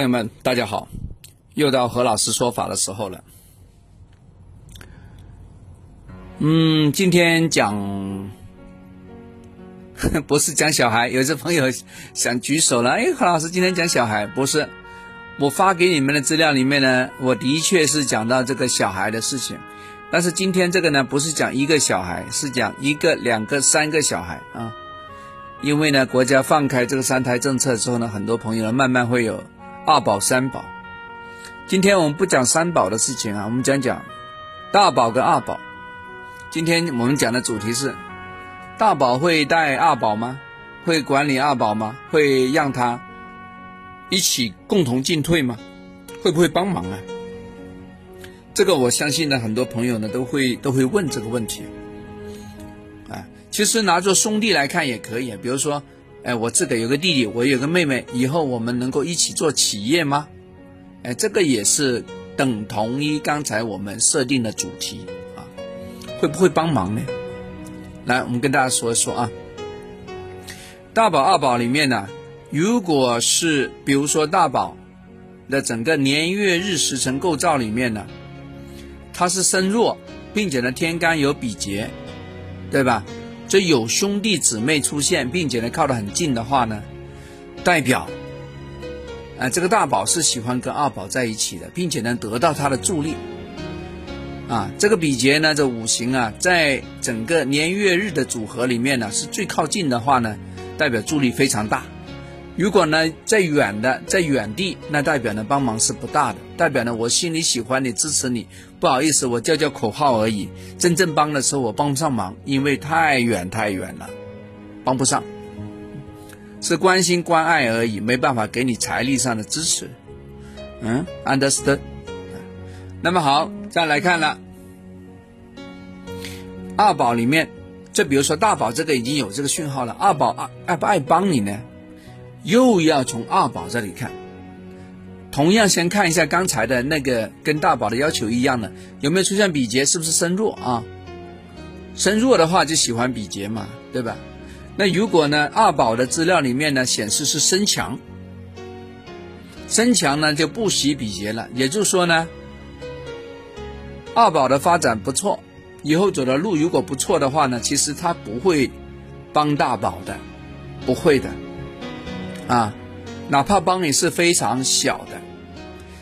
朋友们，大家好，又到何老师说法的时候了。嗯，今天讲 不是讲小孩，有些朋友想举手了。哎，何老师今天讲小孩不是？我发给你们的资料里面呢，我的确是讲到这个小孩的事情，但是今天这个呢，不是讲一个小孩，是讲一个、两个、三个小孩啊。因为呢，国家放开这个三胎政策之后呢，很多朋友呢慢慢会有。二宝三宝，今天我们不讲三宝的事情啊，我们讲讲大宝跟二宝。今天我们讲的主题是：大宝会带二宝吗？会管理二宝吗？会让他一起共同进退吗？会不会帮忙啊？这个我相信呢，很多朋友呢都会都会问这个问题。啊，其实拿做兄弟来看也可以，比如说。哎，我自个有个弟弟，我有个妹妹，以后我们能够一起做企业吗？哎，这个也是等同于刚才我们设定的主题啊，会不会帮忙呢？来，我们跟大家说一说啊，大宝二宝里面呢，如果是比如说大宝的整个年月日时辰构造里面呢，它是身弱，并且呢天干有比劫，对吧？这有兄弟姊妹出现，并且呢靠得很近的话呢，代表，啊这个大宝是喜欢跟二宝在一起的，并且能得到他的助力，啊这个比劫呢这五行啊在整个年月日的组合里面呢是最靠近的话呢，代表助力非常大。如果呢在远的在远地，那代表呢帮忙是不大的，代表呢我心里喜欢你支持你，不好意思我叫叫口号而已，真正帮的时候我帮不上忙，因为太远太远了，帮不上，是关心关爱而已，没办法给你财力上的支持，嗯，understood。那么好，再来看了。二宝里面，这比如说大宝这个已经有这个讯号了，二宝爱爱不爱帮你呢？又要从二宝这里看，同样先看一下刚才的那个跟大宝的要求一样的，有没有出现比劫？是不是身弱啊？身弱的话就喜欢比劫嘛，对吧？那如果呢，二宝的资料里面呢显示是身强，身强呢就不喜比劫了。也就是说呢，二宝的发展不错，以后走的路如果不错的话呢，其实他不会帮大宝的，不会的。啊，哪怕帮你是非常小的，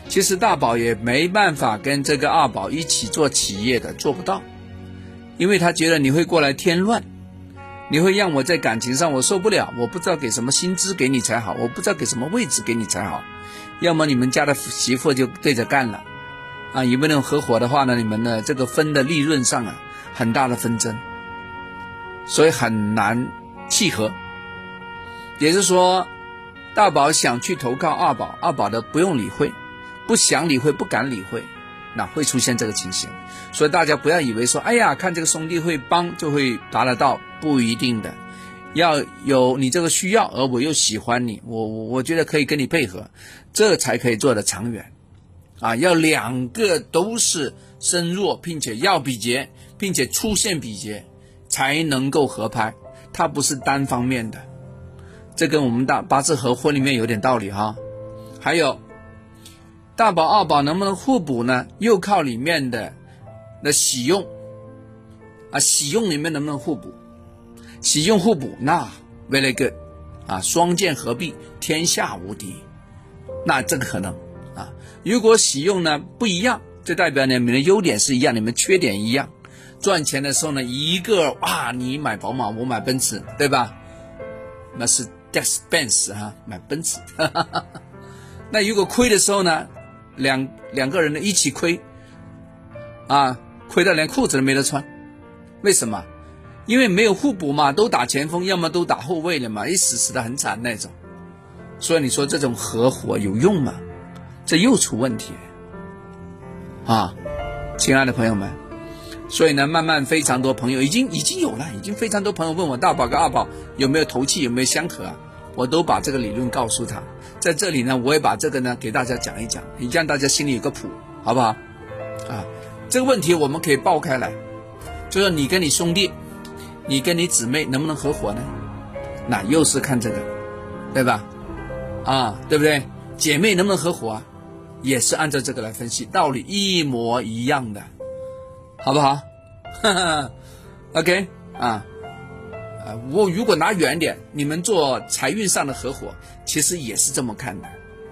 其实大宝也没办法跟这个二宝一起做企业的，做不到，因为他觉得你会过来添乱，你会让我在感情上我受不了，我不知道给什么薪资给你才好，我不知道给什么位置给你才好，要么你们家的媳妇就对着干了，啊，有没有合伙的话呢？你们的这个分的利润上啊，很大的纷争，所以很难契合，也就是说。大宝想去投靠二宝，二宝的不用理会，不想理会，不敢理会，那会出现这个情形。所以大家不要以为说，哎呀，看这个兄弟会帮就会达得到，不一定的。要有你这个需要，而我又喜欢你，我我我觉得可以跟你配合，这才可以做得长远。啊，要两个都是身弱，并且要比劫，并且出现比劫，才能够合拍。它不是单方面的。这跟我们大八字合婚里面有点道理哈，还有大宝二宝能不能互补呢？又靠里面的那喜用啊，喜用里面能不能互补？喜用互补，那 very good 啊，双剑合璧，天下无敌，那这个可能啊。如果喜用呢不一样，就代表呢你们的优点是一样，你们缺点一样。赚钱的时候呢，一个哇，你买宝马，我买奔驰，对吧？那是。Dex Benz 哈，买奔驰。哈 那如果亏的时候呢，两两个人呢一起亏，啊，亏到连裤子都没得穿。为什么？因为没有互补嘛，都打前锋，要么都打后卫了嘛，一死死的很惨那种。所以你说这种合伙有用吗？这又出问题啊，亲爱的朋友们。所以呢，慢慢非常多朋友已经已经有了，已经非常多朋友问我大宝跟二宝有没有头气，有没有相合啊？我都把这个理论告诉他，在这里呢，我也把这个呢给大家讲一讲，你让大家心里有个谱，好不好？啊，这个问题我们可以爆开来，就说你跟你兄弟，你跟你姊妹能不能合伙呢？那又是看这个，对吧？啊，对不对？姐妹能不能合伙啊？也是按照这个来分析，道理一模一样的，好不好？OK 啊，啊，我如果拿远点，你们做财运上的合伙，其实也是这么看的，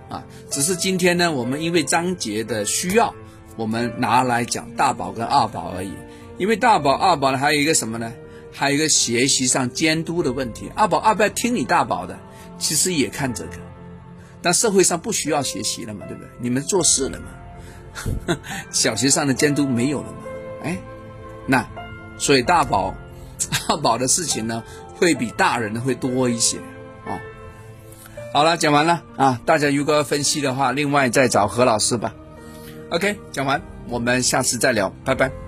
啊，只是今天呢，我们因为章节的需要，我们拿来讲大宝跟二宝而已。因为大宝、二宝呢，还有一个什么呢？还有一个学习上监督的问题。二宝、二宝要听你大宝的，其实也看这个。但社会上不需要学习了嘛，对不对？你们做事了嘛？小学上的监督没有了嘛？哎，那所以大宝、大宝的事情呢，会比大人的会多一些哦。好了，讲完了啊！大家如果要分析的话，另外再找何老师吧。OK，讲完，我们下次再聊，拜拜。